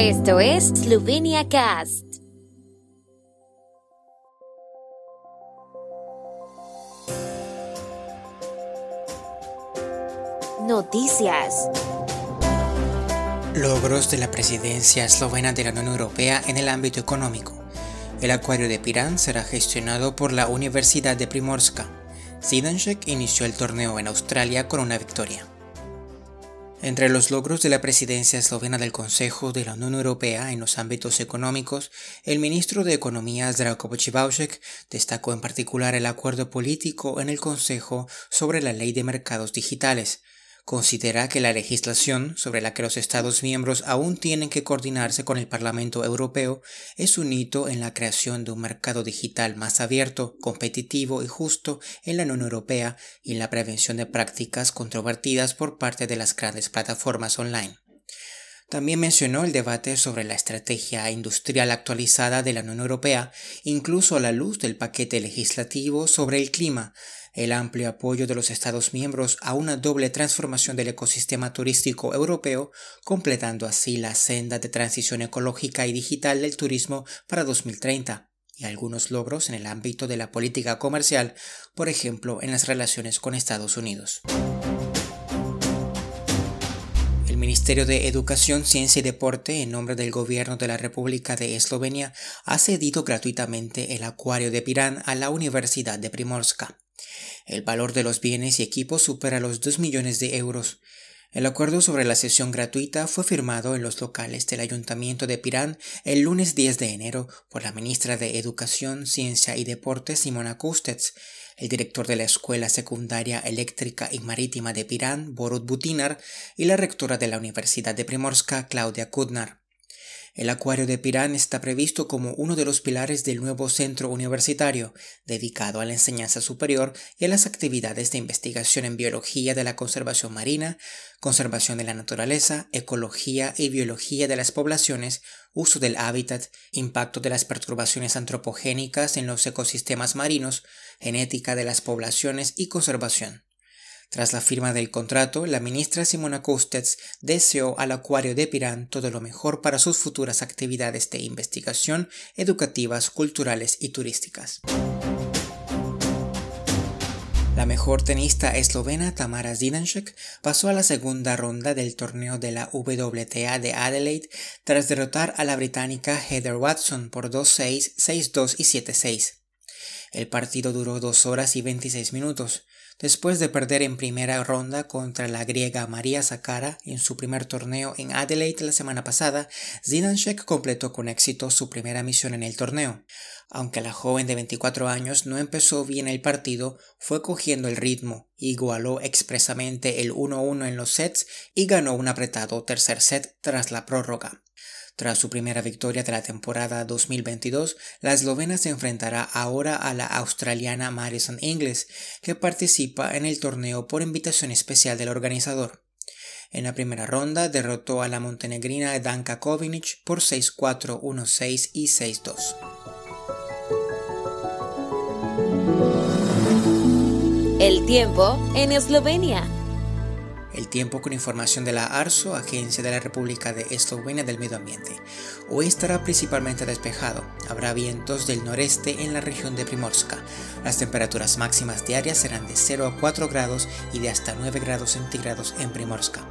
Esto es Slovenia Cast. Noticias. Logros de la presidencia eslovena de la Unión Europea en el ámbito económico. El acuario de Pirán será gestionado por la Universidad de Primorska. Zidanšek inició el torneo en Australia con una victoria. Entre los logros de la presidencia eslovena del Consejo de la Unión Europea en los ámbitos económicos, el ministro de Economía Zdravko Pochivaušek destacó en particular el acuerdo político en el Consejo sobre la ley de mercados digitales, considera que la legislación sobre la que los Estados miembros aún tienen que coordinarse con el Parlamento Europeo es un hito en la creación de un mercado digital más abierto, competitivo y justo en la Unión Europea y en la prevención de prácticas controvertidas por parte de las grandes plataformas online. También mencionó el debate sobre la estrategia industrial actualizada de la Unión Europea, incluso a la luz del paquete legislativo sobre el clima, el amplio apoyo de los Estados miembros a una doble transformación del ecosistema turístico europeo, completando así la senda de transición ecológica y digital del turismo para 2030 y algunos logros en el ámbito de la política comercial, por ejemplo en las relaciones con Estados Unidos. El Ministerio de Educación, Ciencia y Deporte, en nombre del Gobierno de la República de Eslovenia, ha cedido gratuitamente el acuario de Pirán a la Universidad de Primorska. El valor de los bienes y equipos supera los 2 millones de euros. El acuerdo sobre la sesión gratuita fue firmado en los locales del Ayuntamiento de Pirán el lunes 10 de enero por la ministra de Educación, Ciencia y Deporte Simona Kustets, el director de la Escuela Secundaria Eléctrica y Marítima de Pirán, Borut Butinar, y la rectora de la Universidad de Primorska, Claudia Kudnar. El acuario de Pirán está previsto como uno de los pilares del nuevo centro universitario, dedicado a la enseñanza superior y a las actividades de investigación en biología de la conservación marina, conservación de la naturaleza, ecología y biología de las poblaciones, uso del hábitat, impacto de las perturbaciones antropogénicas en los ecosistemas marinos, genética de las poblaciones y conservación. Tras la firma del contrato, la ministra Simona Kostets deseó al Acuario de Pirán todo lo mejor para sus futuras actividades de investigación, educativas, culturales y turísticas. La mejor tenista eslovena Tamara Zidanšek pasó a la segunda ronda del torneo de la WTA de Adelaide tras derrotar a la británica Heather Watson por 2-6, 6-2 y 7-6. El partido duró 2 horas y 26 minutos. Después de perder en primera ronda contra la griega María Sakara en su primer torneo en Adelaide la semana pasada, Zidanšek completó con éxito su primera misión en el torneo. Aunque la joven de 24 años no empezó bien el partido, fue cogiendo el ritmo, igualó expresamente el 1-1 en los sets y ganó un apretado tercer set tras la prórroga. Tras su primera victoria de la temporada 2022, la eslovena se enfrentará ahora a la australiana Madison Inglis, que participa en el torneo por invitación especial del organizador. En la primera ronda derrotó a la montenegrina Danka Kovinic por 6-4, 1-6 y 6-2. El tiempo en Eslovenia. El tiempo con información de la ARSO, Agencia de la República de Eslovenia del Medio Ambiente. Hoy estará principalmente despejado. Habrá vientos del noreste en la región de Primorska. Las temperaturas máximas diarias serán de 0 a 4 grados y de hasta 9 grados centígrados en Primorska.